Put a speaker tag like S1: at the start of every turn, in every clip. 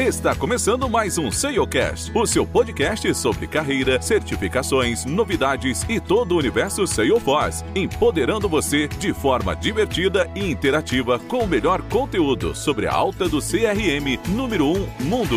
S1: Está começando mais um SaleCast, o seu podcast sobre carreira, certificações, novidades e todo o universo Salesforce, empoderando você de forma divertida e interativa com o melhor conteúdo sobre a alta do CRM número 1 um mundo.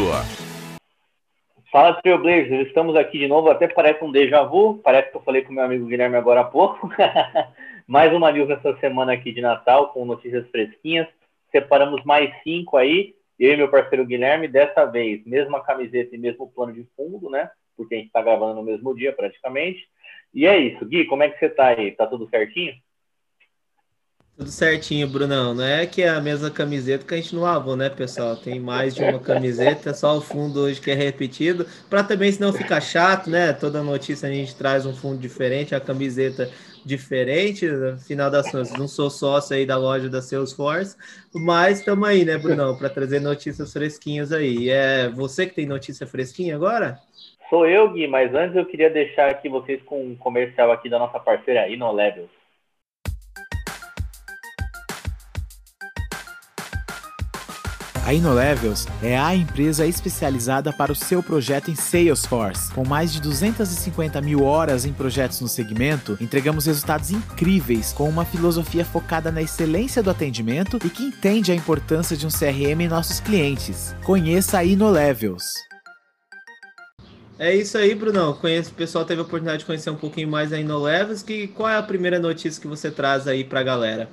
S2: Fala Trailblazers, estamos aqui de novo, até parece um déjà vu, parece que eu falei com meu amigo Guilherme agora há pouco. mais uma news essa semana aqui de Natal, com notícias fresquinhas. Separamos mais cinco aí, eu e meu parceiro Guilherme, dessa vez, mesma camiseta e mesmo plano de fundo, né? Porque a gente está gravando no mesmo dia praticamente. E é isso. Gui, como é que você está aí? Tá tudo certinho?
S3: Tudo certinho, Brunão. Não é que é a mesma camiseta que a gente não lavou, né, pessoal? Tem mais de uma camiseta, só o fundo hoje que é repetido. Para também, se não ficar chato, né? Toda notícia a gente traz um fundo diferente, a camiseta diferente. No final das contas, não sou sócio aí da loja da Salesforce, mas estamos aí, né, Brunão, para trazer notícias fresquinhas aí. É você que tem notícia fresquinha agora?
S2: Sou eu, Gui, mas antes eu queria deixar aqui vocês com um comercial aqui da nossa parceira InnoLevels.
S4: A InnoLevels é a empresa especializada para o seu projeto em Salesforce. Com mais de 250 mil horas em projetos no segmento, entregamos resultados incríveis com uma filosofia focada na excelência do atendimento e que entende a importância de um CRM em nossos clientes. Conheça a InnoLevels.
S3: É isso aí, Brunão. Conheço, o pessoal teve a oportunidade de conhecer um pouquinho mais a InnoLevels. Que, qual é a primeira notícia que você traz aí para a galera?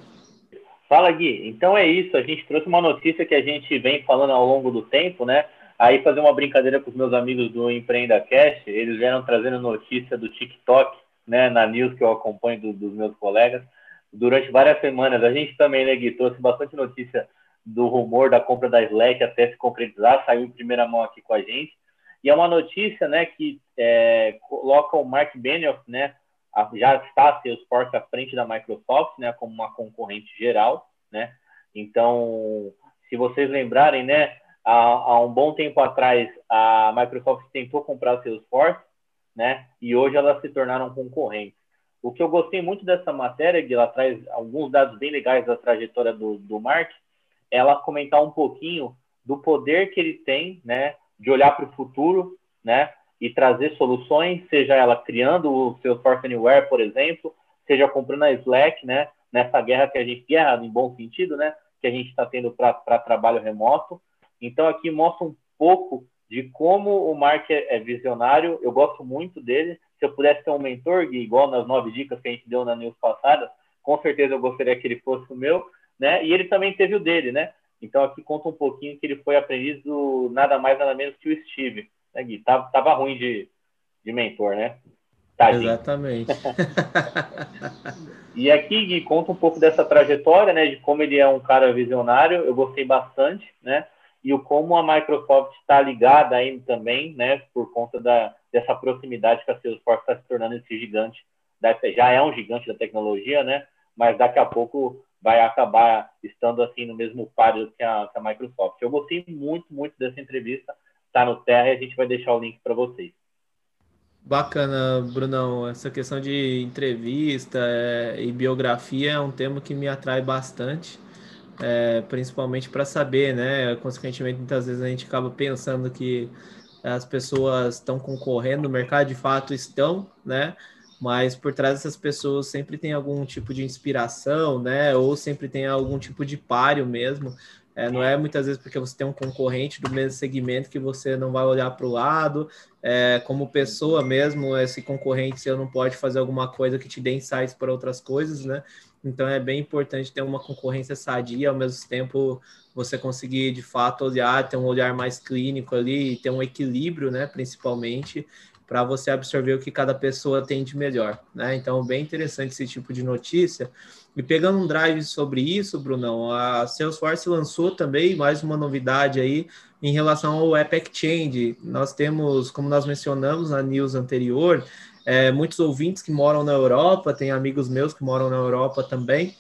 S2: Fala, Gui. Então é isso. A gente trouxe uma notícia que a gente vem falando ao longo do tempo, né? Aí fazer uma brincadeira com os meus amigos do Empreenda Cash, eles vieram trazendo notícia do TikTok, né? Na news que eu acompanho do, dos meus colegas durante várias semanas. A gente também, né, Gui, trouxe bastante notícia do rumor da compra da Slack até se concretizar, saiu em primeira mão aqui com a gente. E é uma notícia, né, que é, coloca o Mark Benioff, né, já está a Salesforce à frente da Microsoft, né, como uma concorrente geral, né? Então, se vocês lembrarem, né, há, há, um bom tempo atrás a Microsoft tentou comprar a Salesforce, né? E hoje elas se tornaram concorrentes. O que eu gostei muito dessa matéria, que ela traz alguns dados bem legais da trajetória do, do Mark, ela comentar um pouquinho do poder que ele tem, né, de olhar para o futuro, né, e trazer soluções, seja ela criando o seu Anywhere, por exemplo, seja comprando a Slack, né, nessa guerra que a gente, guerra em bom sentido, né, que a gente está tendo para trabalho remoto. Então, aqui mostra um pouco de como o Mark é, é visionário, eu gosto muito dele. Se eu pudesse ter um mentor, igual nas nove dicas que a gente deu na news passada, com certeza eu gostaria que ele fosse o meu, né? E ele também teve o dele, né? Então aqui conta um pouquinho que ele foi aprendiz do nada mais nada menos que o Steve né, Gui? Tava, tava ruim de, de mentor, né?
S3: Tadinho. Exatamente.
S2: e aqui, Gui, conta um pouco dessa trajetória, né? De como ele é um cara visionário. Eu gostei bastante, né? E o como a Microsoft está ligada a ele também, né? Por conta da, dessa proximidade que a Salesforce está se tornando esse gigante. Da, já é um gigante da tecnologia, né? Mas daqui a pouco vai acabar estando assim no mesmo páreo que a, que a Microsoft. Eu gostei muito, muito dessa entrevista está no Terra e a gente vai deixar o link para vocês.
S3: Bacana, Brunão. Essa questão de entrevista é, e biografia é um tema que me atrai bastante, é, principalmente para saber, né? Consequentemente, muitas vezes a gente acaba pensando que as pessoas estão concorrendo no mercado, de fato estão, né? Mas por trás dessas pessoas sempre tem algum tipo de inspiração, né? Ou sempre tem algum tipo de páreo mesmo, é, não é muitas vezes porque você tem um concorrente do mesmo segmento que você não vai olhar para o lado. É, como pessoa mesmo, esse concorrente seu não pode fazer alguma coisa que te dê insights para outras coisas, né? Então é bem importante ter uma concorrência sadia, ao mesmo tempo você conseguir de fato olhar, ter um olhar mais clínico ali, ter um equilíbrio, né? Principalmente para você absorver o que cada pessoa tem de melhor, né? Então, bem interessante esse tipo de notícia. E pegando um drive sobre isso, Brunão, a Salesforce lançou também mais uma novidade aí em relação ao App Exchange. Nós temos, como nós mencionamos na news anterior, é, muitos ouvintes que moram na Europa, tem amigos meus que moram na Europa também,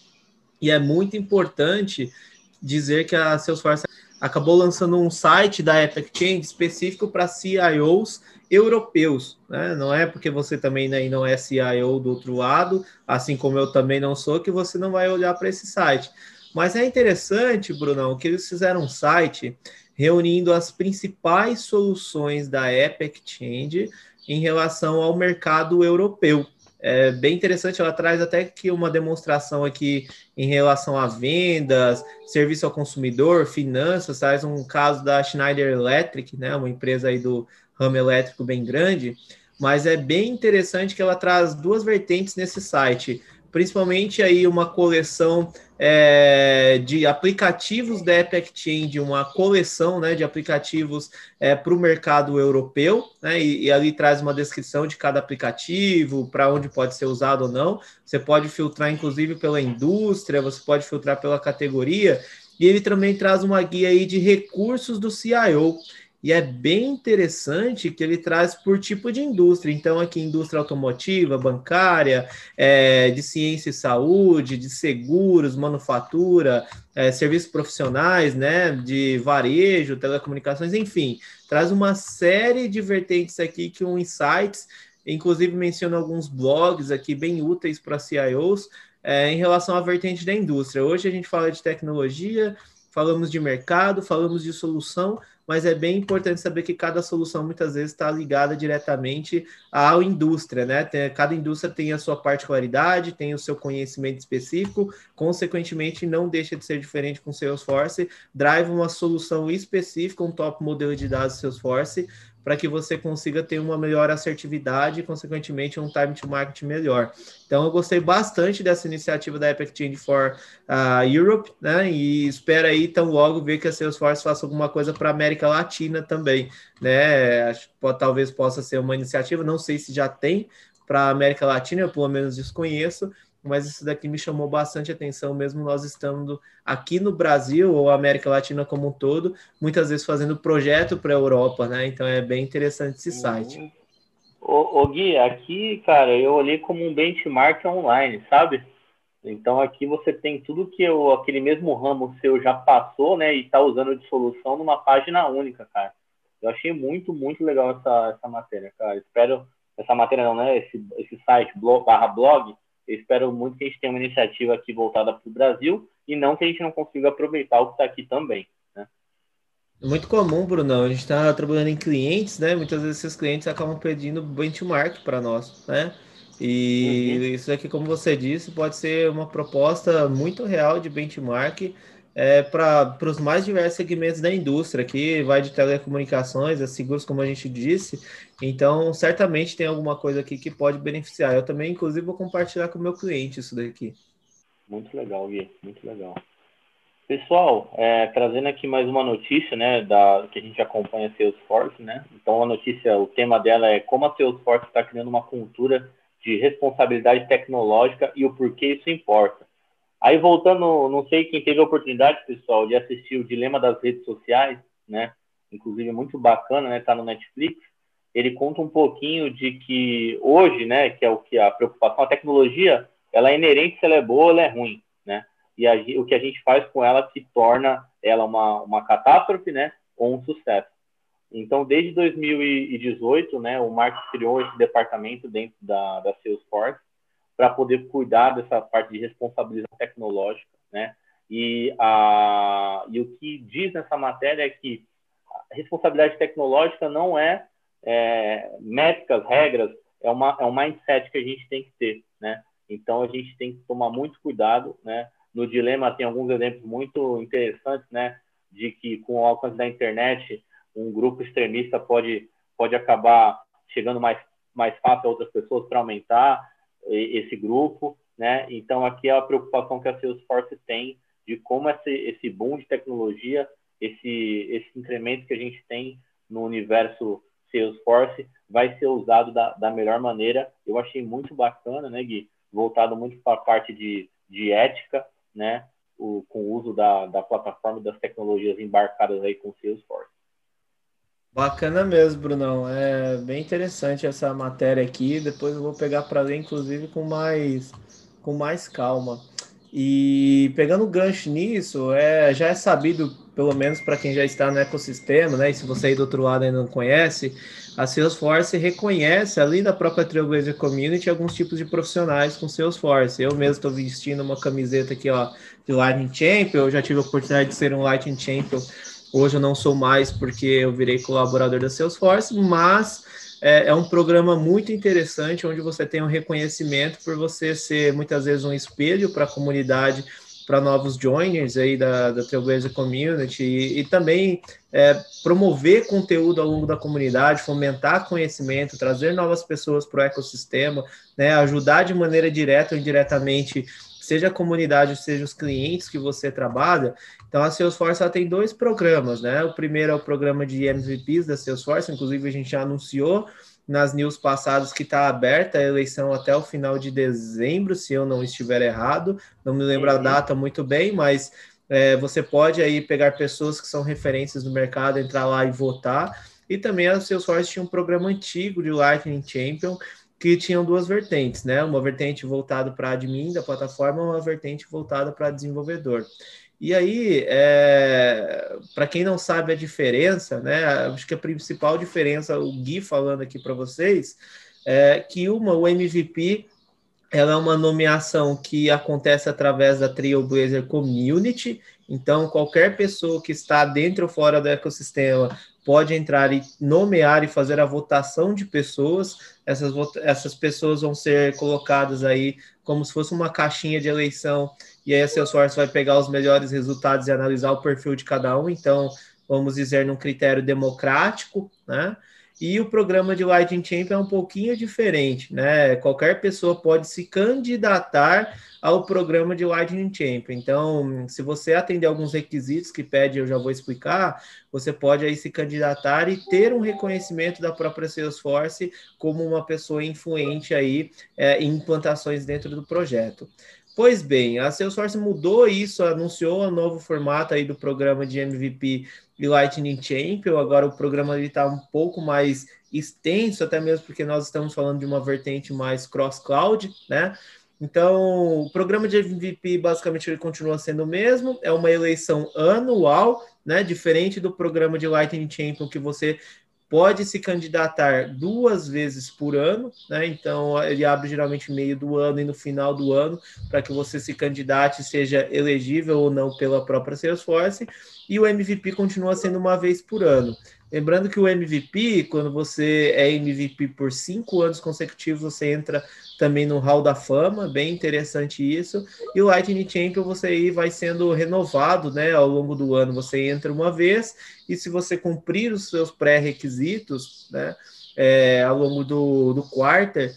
S3: e é muito importante dizer que a Salesforce acabou lançando um site da App Exchange específico para CIOs europeus, né? Não é porque você também né, não é CIO do outro lado, assim como eu também não sou, que você não vai olhar para esse site. Mas é interessante, Brunão, que eles fizeram um site reunindo as principais soluções da App Exchange em relação ao mercado europeu. É bem interessante, ela traz até que uma demonstração aqui em relação a vendas, serviço ao consumidor, finanças, traz um caso da Schneider Electric, né, uma empresa aí do ramo elétrico bem grande, mas é bem interessante que ela traz duas vertentes nesse site principalmente aí uma coleção é, de aplicativos da App Exchange, uma coleção né, de aplicativos é, para o mercado europeu, né, e, e, ali traz uma descrição de cada aplicativo, para onde pode ser usado ou não. Você pode filtrar, inclusive, pela indústria, você pode filtrar pela categoria, e ele também traz uma guia aí de recursos do CIO. E é bem interessante que ele traz por tipo de indústria. Então, aqui, indústria automotiva, bancária, é, de ciência e saúde, de seguros, manufatura, é, serviços profissionais, né, de varejo, telecomunicações, enfim, traz uma série de vertentes aqui que um Insights, inclusive menciona alguns blogs aqui bem úteis para CIOs é, em relação à vertente da indústria. Hoje a gente fala de tecnologia, falamos de mercado, falamos de solução, mas é bem importante saber que cada solução muitas vezes está ligada diretamente à indústria, né? Tem, cada indústria tem a sua particularidade, tem o seu conhecimento específico, consequentemente não deixa de ser diferente com Salesforce, drive uma solução específica, um top modelo de dados Salesforce, para que você consiga ter uma melhor assertividade e, consequentemente, um time to market melhor. Então, eu gostei bastante dessa iniciativa da Epic Change for uh, Europe, né? E espero aí, tão logo, ver que a Salesforce faça alguma coisa para a América Latina também, né? Acho que pode, talvez possa ser uma iniciativa, não sei se já tem para a América Latina, eu pelo menos desconheço, mas isso daqui me chamou bastante atenção, mesmo nós estando aqui no Brasil ou América Latina como um todo, muitas vezes fazendo projeto para a Europa, né? Então é bem interessante esse site.
S2: Ô, ô, Gui, aqui, cara, eu olhei como um benchmark online, sabe? Então aqui você tem tudo que eu, aquele mesmo ramo seu já passou, né? E está usando de solução numa página única, cara. Eu achei muito, muito legal essa, essa matéria, cara. Espero essa matéria não, né? Esse, esse site blog, barra blog eu espero muito que a gente tenha uma iniciativa aqui voltada para o Brasil e não que a gente não consiga aproveitar o que está aqui também. Né?
S3: Muito comum, Bruno. A gente está trabalhando em clientes, né? Muitas vezes esses clientes acabam pedindo benchmark para nós, né? E uhum. isso aqui, como você disse, pode ser uma proposta muito real de benchmark é, para os mais diversos segmentos da indústria, que vai de telecomunicações a seguros, como a gente disse. Então, certamente tem alguma coisa aqui que pode beneficiar. Eu também, inclusive, vou compartilhar com o meu cliente isso daqui.
S2: Muito legal, Gui, muito legal. Pessoal, é, trazendo aqui mais uma notícia, né, da, que a gente acompanha a Salesforce, né? Então, a notícia, o tema dela é como a Salesforce está criando uma cultura de responsabilidade tecnológica e o porquê isso importa. Aí voltando, não sei quem teve a oportunidade, pessoal, de assistir o Dilema das Redes Sociais, né? Inclusive muito bacana, né? Tá no Netflix. Ele conta um pouquinho de que hoje, né? Que é o que a preocupação, a tecnologia, ela é inerente se ela é boa ou ela é ruim, né? E a, o que a gente faz com ela que torna ela uma, uma catástrofe, né? Ou um sucesso. Então, desde 2018, né? O Mark criou esse departamento dentro da, da Salesforce para poder cuidar dessa parte de responsabilização tecnológica, né? E, a, e o que diz nessa matéria é que responsabilidade tecnológica não é, é métricas, regras, é, uma, é um mindset que a gente tem que ter, né? Então a gente tem que tomar muito cuidado, né? No dilema tem alguns exemplos muito interessantes, né? De que com o alcance da internet um grupo extremista pode pode acabar chegando mais mais fácil a outras pessoas para aumentar esse grupo, né? Então aqui é a preocupação que a Salesforce tem de como esse, esse boom de tecnologia, esse, esse incremento que a gente tem no universo Salesforce vai ser usado da, da melhor maneira. Eu achei muito bacana, né, Gui? Voltado muito para a parte de, de ética, né? O, com o uso da, da plataforma e das tecnologias embarcadas aí com Salesforce.
S3: Bacana mesmo, Brunão. É bem interessante essa matéria aqui. Depois eu vou pegar para ler, inclusive, com mais, com mais calma. E pegando gancho nisso, é, já é sabido, pelo menos para quem já está no ecossistema, né? E se você aí do outro lado ainda não conhece, a Salesforce reconhece ali na própria Trailblazer Community alguns tipos de profissionais com Salesforce. Eu mesmo estou vestindo uma camiseta aqui, ó, de Lightning Champion. Eu já tive a oportunidade de ser um Lightning Champion Hoje eu não sou mais porque eu virei colaborador da Salesforce, mas é, é, um programa muito interessante onde você tem um reconhecimento por você ser muitas vezes um espelho para a comunidade, para novos joiners aí da, da Trailblazer Community e, e também é, promover conteúdo ao longo da comunidade, fomentar conhecimento, trazer novas pessoas para o ecossistema, né, ajudar de maneira direta ou indiretamente seja a comunidade, seja os clientes que você trabalha. Então, a Salesforce tem dois programas, né? O primeiro é o programa de MVPs da Salesforce, inclusive a gente já anunciou nas news passadas que está aberta a eleição até o final de dezembro, se eu não estiver errado. Não me lembro a uhum. data muito bem, mas é, você pode aí pegar pessoas que são referências no mercado, entrar lá e votar. E também a Salesforce tinha um programa antigo de Lightning Champion, que tinham duas vertentes, né? Uma vertente voltada para admin da plataforma, uma vertente voltada para desenvolvedor. E aí, é, para quem não sabe a diferença, né? Acho que a principal diferença, o Gui falando aqui para vocês, é que uma, o MVP, ela é uma nomeação que acontece através da Trailblazer Community. Então, qualquer pessoa que está dentro ou fora do ecossistema pode entrar e nomear e fazer a votação de pessoas. Essas, essas pessoas vão ser colocadas aí como se fosse uma caixinha de eleição, e aí a Salesforce vai pegar os melhores resultados e analisar o perfil de cada um. Então, vamos dizer, num critério democrático, né? E o programa de Lightning Champion é um pouquinho diferente, né? Qualquer pessoa pode se candidatar ao programa de Lightning Champion. Então, se você atender alguns requisitos que pede, eu já vou explicar, você pode aí se candidatar e ter um reconhecimento da própria Salesforce como uma pessoa influente aí é, em implantações dentro do projeto. Pois bem, a Salesforce mudou isso, anunciou um novo formato aí do programa de MVP e Lightning Champion. Agora o programa está um pouco mais extenso, até mesmo porque nós estamos falando de uma vertente mais cross-cloud, né? Então, o programa de MVP basicamente ele continua sendo o mesmo, é uma eleição anual, né? Diferente do programa de Lightning Champion que você pode se candidatar duas vezes por ano, né? Então ele abre geralmente meio do ano e no final do ano para que você se candidate, seja elegível ou não pela própria Salesforce, e o MVP continua sendo uma vez por ano. Lembrando que o MVP, quando você é MVP por cinco anos consecutivos, você entra também no Hall da Fama, bem interessante isso. E o Lightning Champion você aí vai sendo renovado, né, ao longo do ano. Você entra uma vez e se você cumprir os seus pré-requisitos, né, é, ao longo do, do quarter,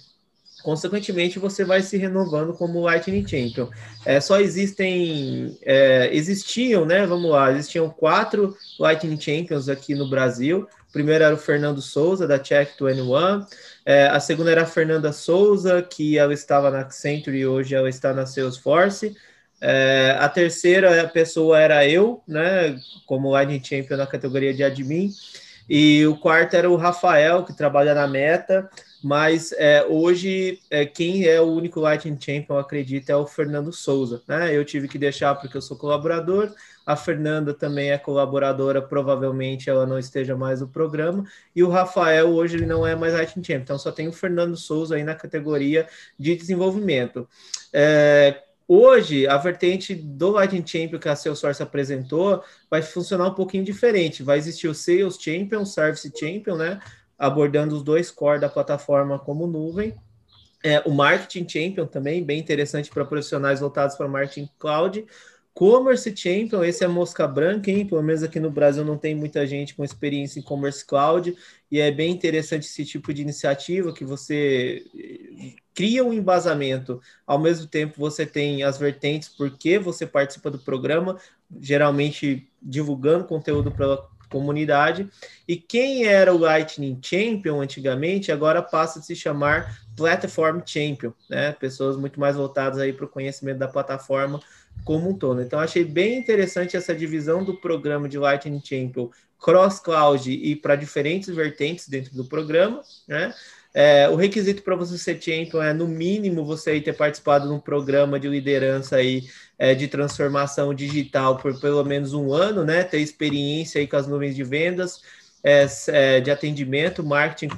S3: consequentemente você vai se renovando como Lightning Champion. É, só existem, é, existiam, né? Vamos lá, existiam quatro Lightning Champions aqui no Brasil. O primeiro era o Fernando Souza, da Check 21. É, a segunda era a Fernanda Souza, que ela estava na Accenture e hoje ela está na Salesforce. É, a terceira pessoa era eu, né? Como Lightning Champion na categoria de admin. E o quarto era o Rafael, que trabalha na Meta mas é, hoje é, quem é o único Lightning Champion, acredito, é o Fernando Souza. Né? Eu tive que deixar porque eu sou colaborador, a Fernanda também é colaboradora, provavelmente ela não esteja mais no programa, e o Rafael hoje ele não é mais Lightning Champion, então só tem o Fernando Souza aí na categoria de desenvolvimento. É, Hoje, a vertente do Lightning Champion que a Salesforce apresentou vai funcionar um pouquinho diferente. Vai existir o Sales Champion, o Service Champion, né? Abordando os dois core da plataforma como nuvem. É, o Marketing Champion também, bem interessante para profissionais voltados para Marketing Cloud. Commerce Champion, esse é mosca branca, hein? Pelo menos aqui no Brasil não tem muita gente com experiência em Commerce Cloud, e é bem interessante esse tipo de iniciativa que você eh, cria um embasamento, ao mesmo tempo você tem as vertentes porque você participa do programa, geralmente divulgando conteúdo para comunidade. E quem era o Lightning Champion antigamente, agora passa a se chamar Platform Champion, né? Pessoas muito mais voltadas aí para o conhecimento da plataforma como um todo. Então, achei bem interessante essa divisão do programa de Lightning Champion cross cloud e para diferentes vertentes dentro do programa, né? É, o requisito para você ser champion é, no mínimo, você ter participado de um programa de liderança aí, é, de transformação digital por pelo menos um ano, né? Ter experiência aí com as nuvens de vendas, é, é de atendimento, marketing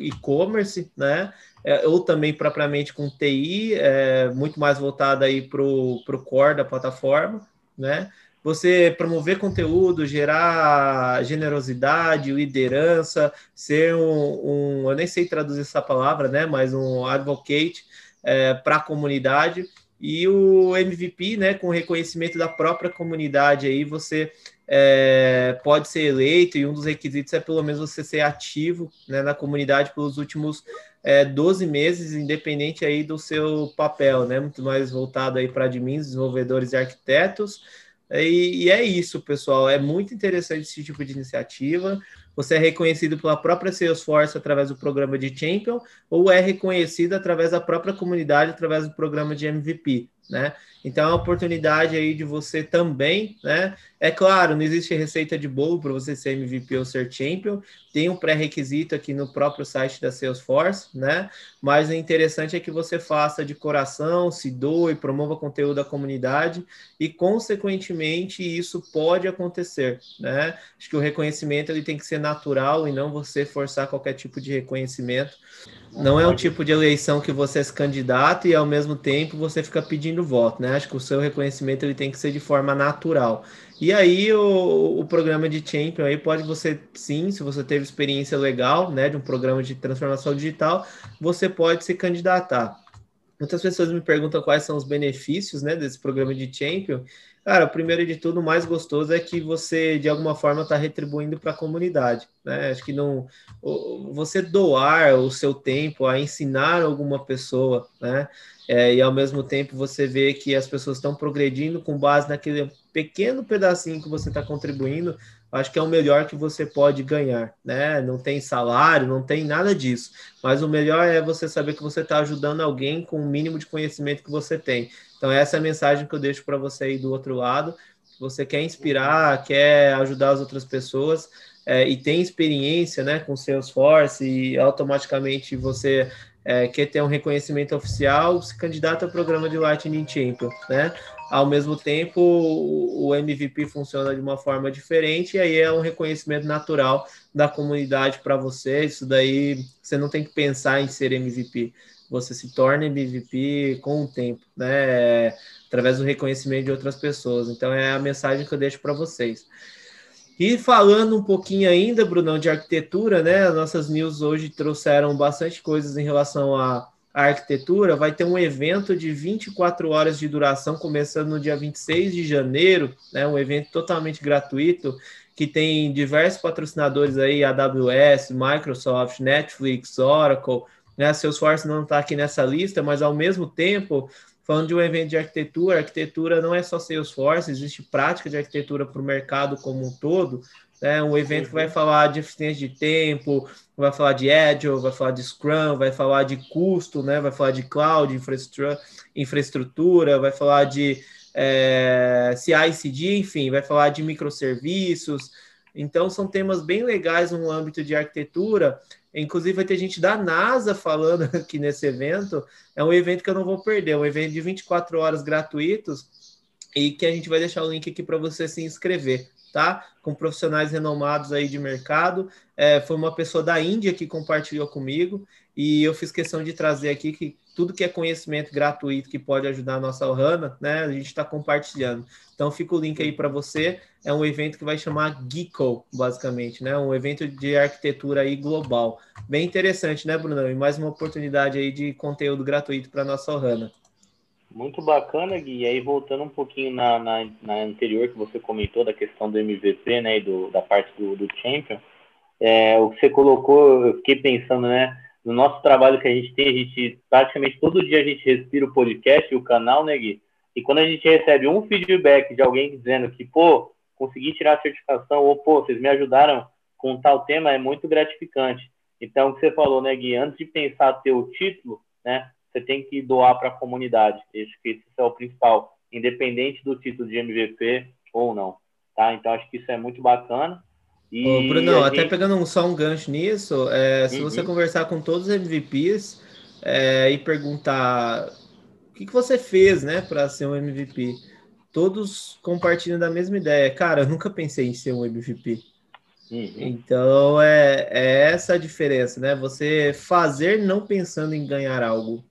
S3: e e-commerce, né? É, ou também propriamente com TI, é, muito mais voltada aí para o core da plataforma, né? Você promover conteúdo, gerar generosidade, liderança, ser um, um eu nem sei traduzir essa palavra, né? Mas um advocate é, para a comunidade e o MVP, né, com reconhecimento da própria comunidade aí, você é, pode ser eleito e um dos requisitos é pelo menos você ser ativo né, na comunidade pelos últimos é, 12 meses, independente aí do seu papel, né, muito mais voltado aí para admins, desenvolvedores e arquitetos, e, e, é isso, pessoal. É muito interessante esse tipo de iniciativa. Você é reconhecido pela própria Salesforce através do programa de Champion, ou é reconhecido através da própria comunidade, através do programa de MVP né? Então é uma oportunidade aí de você também, né? É claro, não existe receita de bolo para você ser MVP ou ser champion, tem um pré-requisito aqui no próprio site da Salesforce, né? Mas o interessante é que você faça de coração, se doe, promova conteúdo da comunidade e, consequentemente, isso pode acontecer, né? Acho que o reconhecimento ele tem que ser natural e não você forçar qualquer tipo de reconhecimento. Não é um tipo de eleição que você se candidata e ao mesmo tempo você fica pedindo voto, né? Acho que o seu reconhecimento ele tem que ser de forma natural. E aí o, o programa de Champion aí pode você sim, se você teve experiência legal, né, de um programa de transformação digital, você pode se candidatar. Muitas pessoas me perguntam quais são os benefícios, né, desse programa de Champion. Cara, primeiro de tudo, o mais gostoso é que você, de alguma forma, está retribuindo para a comunidade. Né? Acho que não. Você doar o seu tempo a ensinar alguma pessoa, né? É, e ao mesmo tempo você vê que as pessoas estão progredindo com base naquele pequeno pedacinho que você está contribuindo, acho que é o melhor que você pode ganhar, né? Não tem salário, não tem nada disso, mas o melhor é você saber que você está ajudando alguém com o mínimo de conhecimento que você tem. Então, essa é a mensagem que eu deixo para você aí do outro lado. Você quer inspirar, quer ajudar as outras pessoas é, e tem experiência né, com Salesforce e automaticamente você é, quer ter um reconhecimento oficial, se candidata ao programa de Lightning Champion, né? Ao mesmo tempo, o MVP funciona de uma forma diferente e aí é um reconhecimento natural da comunidade para você. Isso daí você não tem que pensar em ser MVP você se torna MVP com o tempo, né? Através do reconhecimento de outras pessoas. Então é a mensagem que eu deixo para vocês. E falando um pouquinho ainda, Brunão, de arquitetura, né? As nossas news hoje trouxeram bastante coisas em relação à, à arquitetura. Vai ter um evento de 24 horas de duração, começando no dia 26 de janeiro, né? Um evento totalmente gratuito, que tem diversos patrocinadores aí, AWS, Microsoft, Netflix, Oracle, né? Salesforce não está aqui nessa lista, mas ao mesmo tempo, falando de um evento de arquitetura, arquitetura não é só Salesforce, existe prática de arquitetura para o mercado como um todo. Né? Um evento que vai uhum. falar de eficiência de tempo, vai falar de Agile, vai falar de Scrum, vai falar de custo, né? vai falar de cloud, infraestrutura, infraestrutura vai falar de é, CI/CD, enfim, vai falar de microserviços. Então, são temas bem legais no âmbito de arquitetura Inclusive, vai ter gente da NASA falando aqui nesse evento. É um evento que eu não vou perder, é um evento de 24 horas gratuitos e que a gente vai deixar o link aqui para você se inscrever, tá? Com profissionais renomados aí de mercado. É, foi uma pessoa da Índia que compartilhou comigo e eu fiz questão de trazer aqui que tudo que é conhecimento gratuito que pode ajudar a nossa Ohana, né? A gente está compartilhando. Então fica o link aí para você. É um evento que vai chamar Geeko, basicamente, né? Um evento de arquitetura aí global. Bem interessante, né, Brunão? E mais uma oportunidade aí de conteúdo gratuito para nossa Ohana.
S2: Muito bacana, Gui. E aí, voltando um pouquinho na, na, na, anterior que você comentou da questão do MVP, né, e do, da parte do, do Champion, é, o que você colocou, eu fiquei pensando, né, no nosso trabalho que a gente tem, a gente praticamente todo dia a gente respira o podcast e o canal, né, Gui? E quando a gente recebe um feedback de alguém dizendo que, pô, consegui tirar a certificação, ou, pô, vocês me ajudaram com tal tema, é muito gratificante. Então, o que você falou, né, Gui? Antes de pensar ter o título, né, você tem que doar para a comunidade. Acho que isso é o principal, independente do título de MVP ou não. Tá? Então, acho que isso é muito bacana.
S3: E Ô, Bruno, gente... até pegando um, só um gancho nisso, é, se uhum. você conversar com todos os MVPs é, e perguntar o que, que você fez né, para ser um MVP, todos compartilham da mesma ideia. Cara, eu nunca pensei em ser um MVP. Uhum. Então é, é essa a diferença, né? Você fazer não pensando em ganhar algo,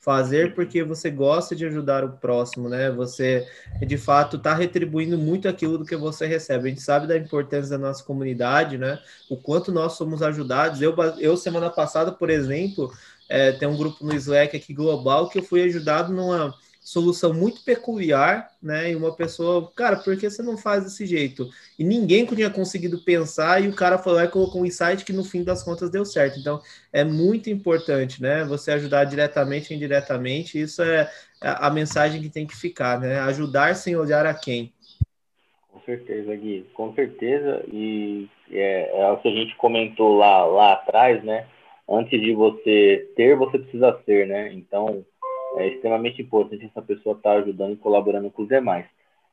S3: fazer porque você gosta de ajudar o próximo, né? Você, de fato, está retribuindo muito aquilo do que você recebe. A gente sabe da importância da nossa comunidade, né? O quanto nós somos ajudados. Eu, eu semana passada, por exemplo, é, tem um grupo no Slack aqui global que eu fui ajudado numa solução muito peculiar, né? E uma pessoa, cara, por que você não faz desse jeito? E ninguém tinha conseguido pensar, e o cara falou, e colocou um insight que no fim das contas deu certo. Então, é muito importante, né? Você ajudar diretamente ou indiretamente, isso é a mensagem que tem que ficar, né? Ajudar sem olhar a quem.
S2: Com certeza, Gui, com certeza. E é, é o que a gente comentou lá, lá atrás, né? Antes de você ter, você precisa ser, né? Então, é extremamente importante essa pessoa estar tá ajudando e colaborando com os demais.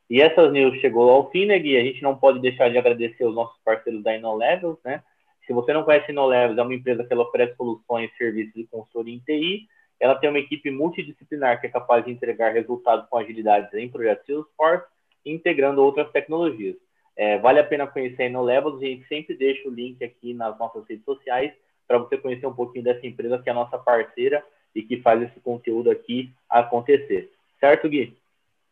S2: E essas news chegou ao fim, né, Gui? A gente não pode deixar de agradecer os nossos parceiros da InnoLevels, né? Se você não conhece a InnoLevels, é uma empresa que ela oferece soluções, serviços de consultoria em TI. Ela tem uma equipe multidisciplinar que é capaz de entregar resultados com agilidade em projetos Salesforce, integrando outras tecnologias. É, vale a pena conhecer a InnoLevels, a gente sempre deixa o link aqui nas nossas redes sociais para você conhecer um pouquinho dessa empresa que é a nossa parceira e que faz esse conteúdo aqui acontecer. Certo, Gui?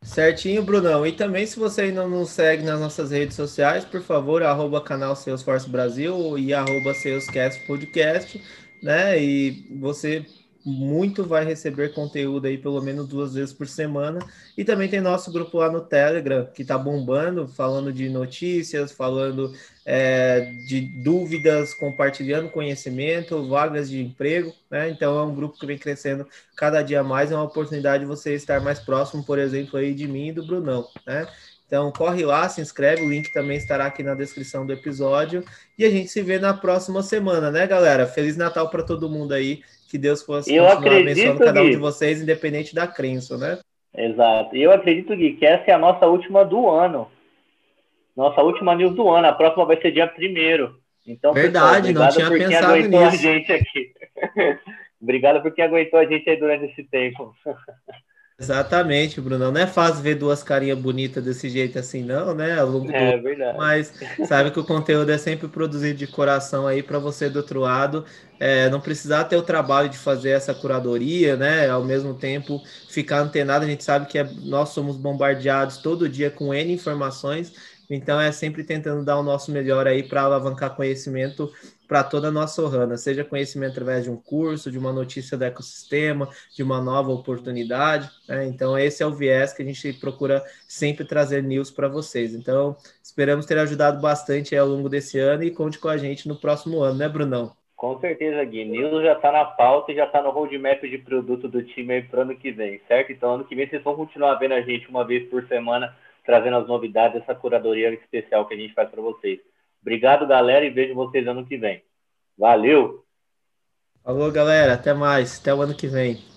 S3: Certinho, Brunão. E também, se você ainda não segue nas nossas redes sociais, por favor, arroba canal Salesforce Brasil e arroba Salescast Podcast, né? E você muito vai receber conteúdo aí pelo menos duas vezes por semana. E também tem nosso grupo lá no Telegram, que está bombando, falando de notícias, falando é, de dúvidas, compartilhando conhecimento, vagas de emprego, né? Então é um grupo que vem crescendo cada dia mais, é uma oportunidade de você estar mais próximo, por exemplo, aí de mim e do Brunão, né? Então corre lá, se inscreve, o link também estará aqui na descrição do episódio e a gente se vê na próxima semana, né, galera? Feliz Natal para todo mundo aí. Que Deus possa
S2: eu abençoando
S3: cada um de vocês, independente da crença, né?
S2: Exato. E eu acredito, Gui, que essa é a nossa última do ano. Nossa última news do ano. A próxima vai ser dia primeiro. Então,
S3: Verdade, pessoal, não tinha pensado nisso.
S2: A gente aqui. obrigado por quem aguentou a gente aí durante esse tempo.
S3: Exatamente, Bruno. Não é fácil ver duas carinhas bonitas desse jeito assim, não, né? Ao longo
S2: é, do... verdade.
S3: Mas sabe que o conteúdo é sempre produzido de coração aí para você do outro lado. É, não precisar ter o trabalho de fazer essa curadoria, né? Ao mesmo tempo ficar antenado. A gente sabe que é, nós somos bombardeados todo dia com N informações. Então é sempre tentando dar o nosso melhor aí para alavancar conhecimento para toda a nossa Ohana, seja conhecimento através de um curso, de uma notícia do ecossistema, de uma nova oportunidade. Né? Então, esse é o viés que a gente procura sempre trazer news para vocês. Então, esperamos ter ajudado bastante ao longo desse ano e conte com a gente no próximo ano, né, Brunão?
S2: Com certeza, Gui. News já está na pauta e já está no roadmap de produto do time para o ano que vem, certo? Então, ano que vem vocês vão continuar vendo a gente uma vez por semana, trazendo as novidades, essa curadoria especial que a gente faz para vocês. Obrigado, galera, e vejo vocês ano que vem. Valeu!
S3: Falou, galera. Até mais. Até o ano que vem.